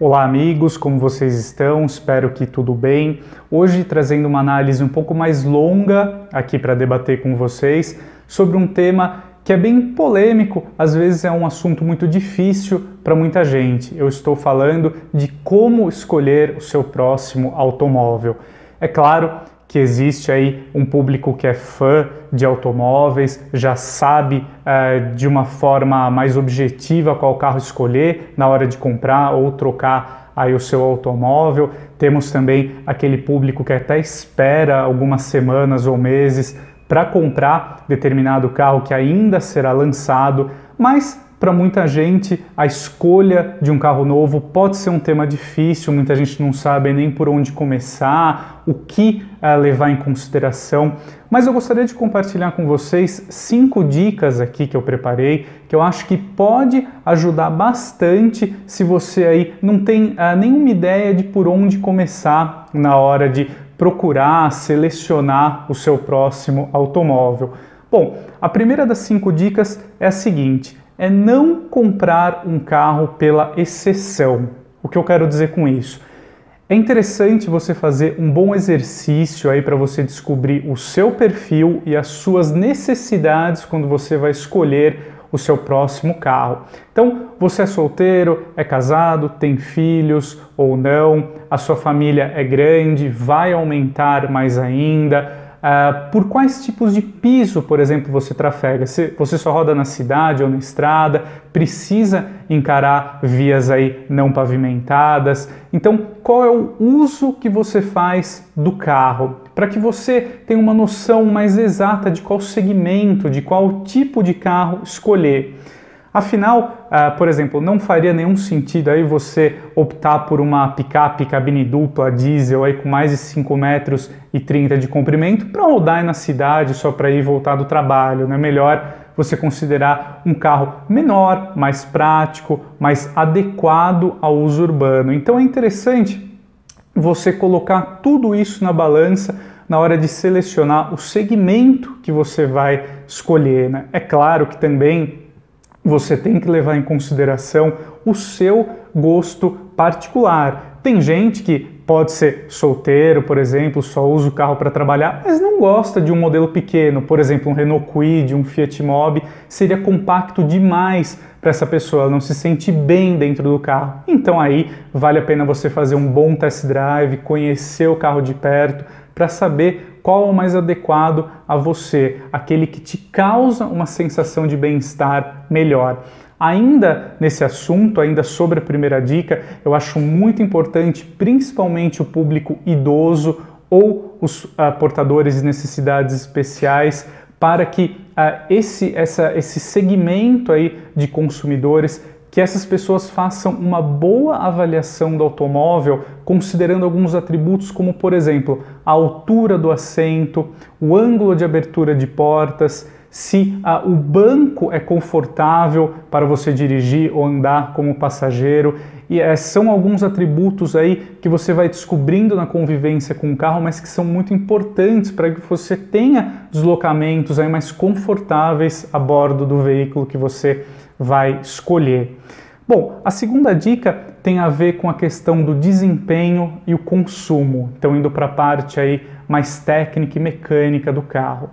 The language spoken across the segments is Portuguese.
Olá, amigos, como vocês estão? Espero que tudo bem. Hoje trazendo uma análise um pouco mais longa aqui para debater com vocês sobre um tema que é bem polêmico, às vezes é um assunto muito difícil para muita gente. Eu estou falando de como escolher o seu próximo automóvel. É claro que existe aí um público que é fã de automóveis, já sabe uh, de uma forma mais objetiva qual carro escolher na hora de comprar ou trocar aí o seu automóvel. Temos também aquele público que até espera algumas semanas ou meses para comprar determinado carro que ainda será lançado, mas para muita gente, a escolha de um carro novo pode ser um tema difícil, muita gente não sabe nem por onde começar, o que uh, levar em consideração. Mas eu gostaria de compartilhar com vocês cinco dicas aqui que eu preparei, que eu acho que pode ajudar bastante se você aí não tem uh, nenhuma ideia de por onde começar na hora de procurar, selecionar o seu próximo automóvel. Bom, a primeira das cinco dicas é a seguinte é não comprar um carro pela exceção. O que eu quero dizer com isso? É interessante você fazer um bom exercício aí para você descobrir o seu perfil e as suas necessidades quando você vai escolher o seu próximo carro. Então, você é solteiro, é casado, tem filhos ou não, a sua família é grande, vai aumentar mais ainda Uh, por quais tipos de piso, por exemplo, você trafega? Se você só roda na cidade ou na estrada, precisa encarar vias aí não pavimentadas. Então, qual é o uso que você faz do carro? Para que você tenha uma noção mais exata de qual segmento, de qual tipo de carro escolher. Afinal, uh, por exemplo, não faria nenhum sentido aí você optar por uma picape cabine dupla diesel aí com mais de 5 metros e 30 de comprimento para rodar na cidade só para ir voltar do trabalho, né? Melhor você considerar um carro menor, mais prático, mais adequado ao uso urbano. Então é interessante você colocar tudo isso na balança na hora de selecionar o segmento que você vai escolher. Né? É claro que também você tem que levar em consideração o seu gosto particular. Tem gente que pode ser solteiro, por exemplo, só usa o carro para trabalhar, mas não gosta de um modelo pequeno, por exemplo, um Renault Kwid, um Fiat Mobi, seria compacto demais para essa pessoa, ela não se sente bem dentro do carro. Então aí vale a pena você fazer um bom test drive, conhecer o carro de perto para saber qual é o mais adequado a você, aquele que te causa uma sensação de bem-estar melhor. Ainda nesse assunto, ainda sobre a primeira dica, eu acho muito importante, principalmente o público idoso ou os uh, portadores de necessidades especiais, para que uh, esse, essa, esse segmento aí de consumidores que essas pessoas façam uma boa avaliação do automóvel, considerando alguns atributos, como por exemplo a altura do assento, o ângulo de abertura de portas, se ah, o banco é confortável para você dirigir ou andar como passageiro. E é, são alguns atributos aí que você vai descobrindo na convivência com o carro, mas que são muito importantes para que você tenha deslocamentos aí mais confortáveis a bordo do veículo que você vai escolher. Bom, a segunda dica tem a ver com a questão do desempenho e o consumo. Então, indo para a parte aí mais técnica e mecânica do carro.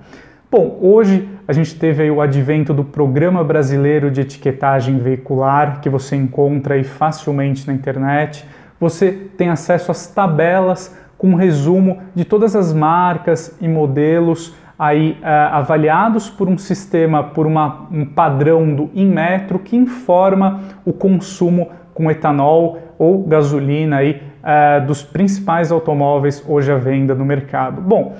Bom, hoje a gente teve o advento do Programa Brasileiro de Etiquetagem Veicular, que você encontra aí facilmente na internet. Você tem acesso às tabelas com um resumo de todas as marcas e modelos aí uh, avaliados por um sistema, por uma, um padrão do Inmetro que informa o consumo com etanol ou gasolina aí, uh, dos principais automóveis hoje à venda no mercado. Bom,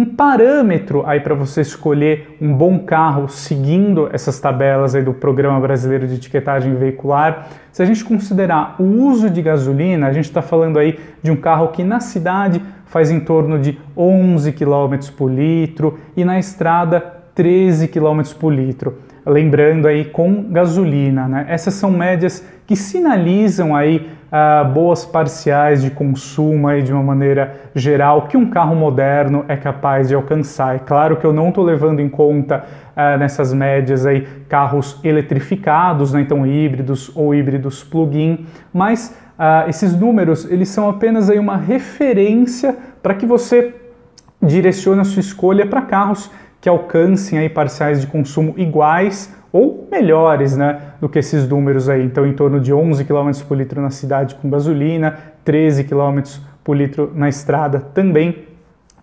um parâmetro aí para você escolher um bom carro seguindo essas tabelas aí do Programa Brasileiro de Etiquetagem Veicular, se a gente considerar o uso de gasolina, a gente está falando aí de um carro que na cidade faz em torno de 11 km por litro e na estrada 13 km por litro. Lembrando aí com gasolina, né? Essas são médias que sinalizam aí boas parciais de consumo aí de uma maneira geral que um carro moderno é capaz de alcançar. É claro que eu não estou levando em conta uh, nessas médias aí carros eletrificados, né? então híbridos ou híbridos plug-in, mas uh, esses números eles são apenas aí uma referência para que você direcione a sua escolha para carros que alcancem aí parciais de consumo iguais ou melhores né, do que esses números aí. Então, em torno de 11 km por litro na cidade com gasolina, 13 km por litro na estrada também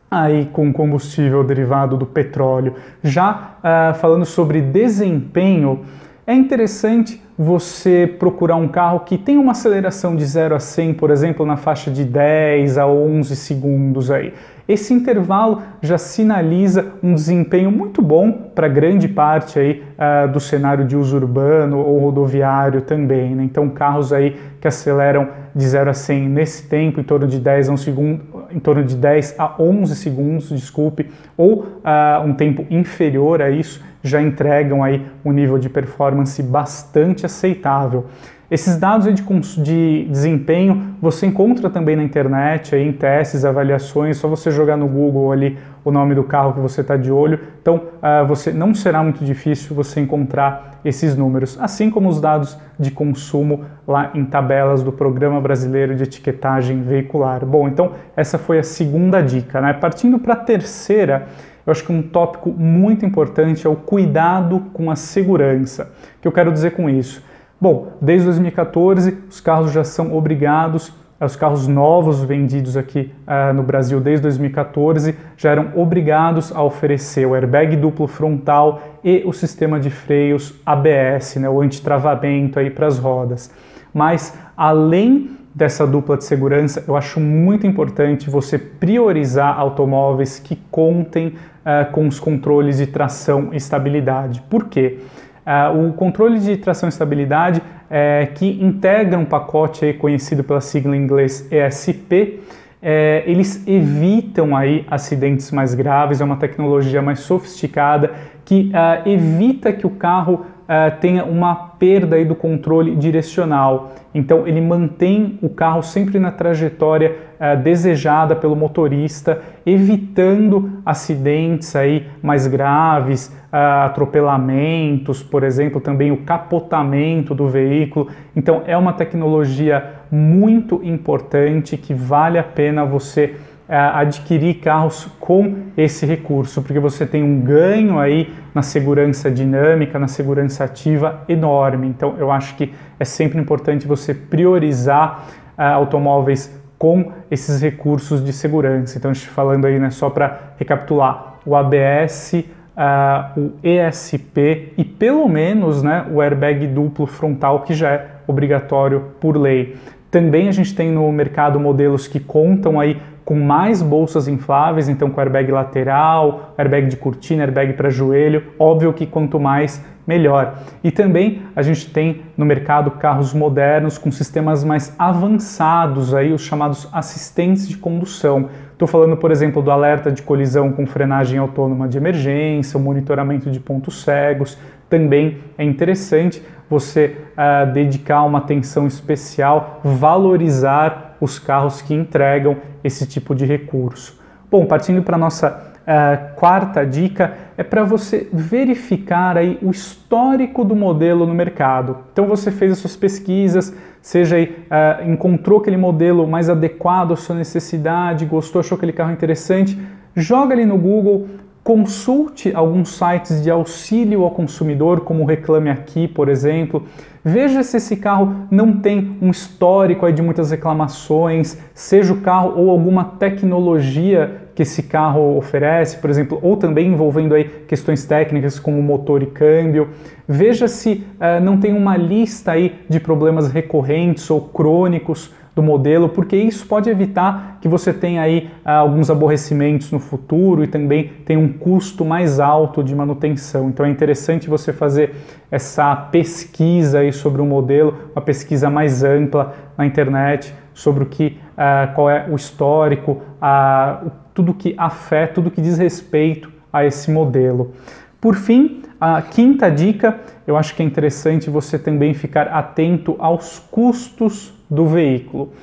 aí com combustível derivado do petróleo. Já uh, falando sobre desempenho, é interessante você procurar um carro que tem uma aceleração de 0 a 100, por exemplo, na faixa de 10 a 11 segundos aí. Esse intervalo já sinaliza um desempenho muito bom para grande parte aí uh, do cenário de uso urbano ou rodoviário também. Né? Então carros aí que aceleram de 0 a 100 nesse tempo, em torno de 10 a 1 segundo, em torno de 10 a 11 segundos, desculpe, ou uh, um tempo inferior a isso, já entregam aí um nível de performance bastante aceitável. Esses dados de, de, desempenho você encontra também na internet, aí, em testes, avaliações, só você jogar no Google ali o nome do carro que você está de olho. Então, uh, você não será muito difícil você encontrar esses números, assim como os dados de consumo lá em tabelas do Programa Brasileiro de Etiquetagem Veicular. Bom, então essa foi a segunda dica. Né? Partindo para a terceira, eu acho que um tópico muito importante é o cuidado com a segurança. O que eu quero dizer com isso? Bom, desde 2014 os carros já são obrigados, os carros novos vendidos aqui uh, no Brasil desde 2014 já eram obrigados a oferecer o airbag duplo frontal e o sistema de freios ABS, né, o antitravamento aí para as rodas. Mas além dessa dupla de segurança, eu acho muito importante você priorizar automóveis que contem uh, com os controles de tração e estabilidade. Por quê? Uh, o controle de tração e estabilidade é, que integra um pacote conhecido pela sigla em inglês ESP, é, eles evitam aí acidentes mais graves, é uma tecnologia mais sofisticada que uh, evita que o carro uh, tenha uma perda aí do controle direcional. Então ele mantém o carro sempre na trajetória uh, desejada pelo motorista, evitando acidentes aí mais graves, uh, atropelamentos, por exemplo, também o capotamento do veículo. Então é uma tecnologia muito importante que vale a pena você adquirir carros com esse recurso, porque você tem um ganho aí na segurança dinâmica, na segurança ativa enorme. Então eu acho que é sempre importante você priorizar uh, automóveis com esses recursos de segurança. Então, falando aí, né, só para recapitular, o ABS, ah, o ESP e pelo menos né, o airbag duplo frontal, que já é obrigatório por lei. Também a gente tem no mercado modelos que contam aí com mais bolsas infláveis, então com airbag lateral, airbag de cortina, airbag para joelho. Óbvio que quanto mais, melhor. E também a gente tem no mercado carros modernos com sistemas mais avançados, aí os chamados assistentes de condução. Estou falando, por exemplo, do alerta de colisão com frenagem autônoma de emergência, o monitoramento de pontos cegos. Também é interessante você uh, dedicar uma atenção especial, valorizar os carros que entregam esse tipo de recurso. Bom, partindo para a nossa uh, quarta dica, é para você verificar aí o histórico do modelo no mercado. Então você fez as suas pesquisas, seja aí, uh, encontrou aquele modelo mais adequado à sua necessidade, gostou, achou aquele carro interessante, joga ali no Google, Consulte alguns sites de auxílio ao consumidor, como o Reclame Aqui, por exemplo. Veja se esse carro não tem um histórico de muitas reclamações, seja o carro ou alguma tecnologia que esse carro oferece, por exemplo, ou também envolvendo aí questões técnicas como motor e câmbio. Veja se uh, não tem uma lista aí de problemas recorrentes ou crônicos do modelo, porque isso pode evitar que você tenha aí ah, alguns aborrecimentos no futuro e também tem um custo mais alto de manutenção. Então é interessante você fazer essa pesquisa aí sobre o modelo, uma pesquisa mais ampla na internet sobre o que, ah, qual é o histórico, ah, tudo que afeta, tudo que diz respeito a esse modelo. Por fim, a quinta dica, eu acho que é interessante você também ficar atento aos custos do veículo.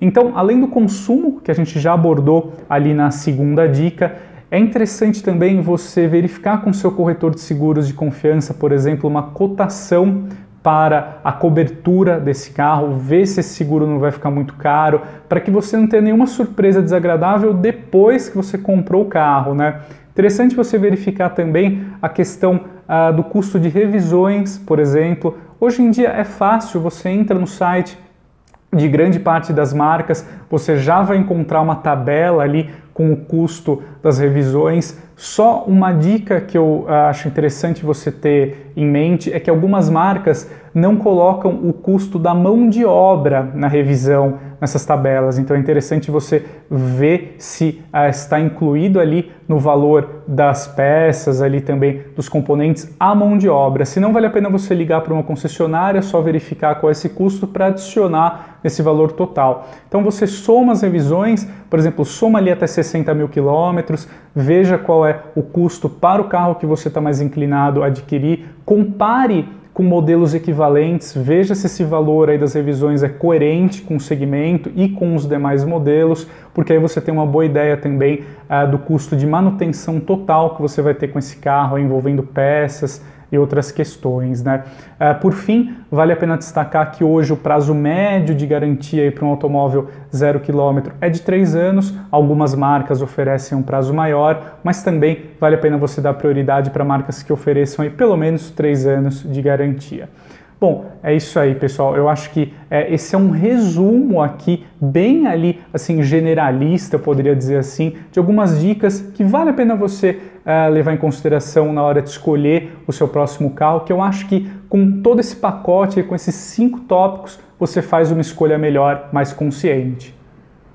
Então, além do consumo, que a gente já abordou ali na segunda dica, é interessante também você verificar com seu corretor de seguros de confiança, por exemplo, uma cotação para a cobertura desse carro, ver se esse seguro não vai ficar muito caro, para que você não tenha nenhuma surpresa desagradável depois que você comprou o carro, né? Interessante você verificar também a questão ah, do custo de revisões, por exemplo. Hoje em dia é fácil, você entra no site de grande parte das marcas, você já vai encontrar uma tabela ali com o custo das revisões. Só uma dica que eu ah, acho interessante você ter em mente é que algumas marcas não colocam o custo da mão de obra na revisão nessas tabelas. Então é interessante você ver se ah, está incluído ali no valor das peças, ali também dos componentes, a mão de obra. Se não vale a pena você ligar para uma concessionária, só verificar qual é esse custo para adicionar nesse valor total. Então você soma as revisões, por exemplo, soma ali até 60 mil quilômetros, veja qual é o custo para o carro que você está mais inclinado a adquirir, compare com modelos equivalentes, veja se esse valor aí das revisões é coerente com o segmento e com os demais modelos, porque aí você tem uma boa ideia também uh, do custo de manutenção total que você vai ter com esse carro, envolvendo peças, e outras questões. Né? Uh, por fim, vale a pena destacar que hoje o prazo médio de garantia para um automóvel zero quilômetro é de três anos. Algumas marcas oferecem um prazo maior, mas também vale a pena você dar prioridade para marcas que ofereçam aí pelo menos três anos de garantia. Bom, é isso aí, pessoal. Eu acho que é, esse é um resumo aqui, bem ali, assim, generalista, eu poderia dizer assim, de algumas dicas que vale a pena você levar em consideração na hora de escolher o seu próximo carro, que eu acho que com todo esse pacote, com esses cinco tópicos, você faz uma escolha melhor, mais consciente.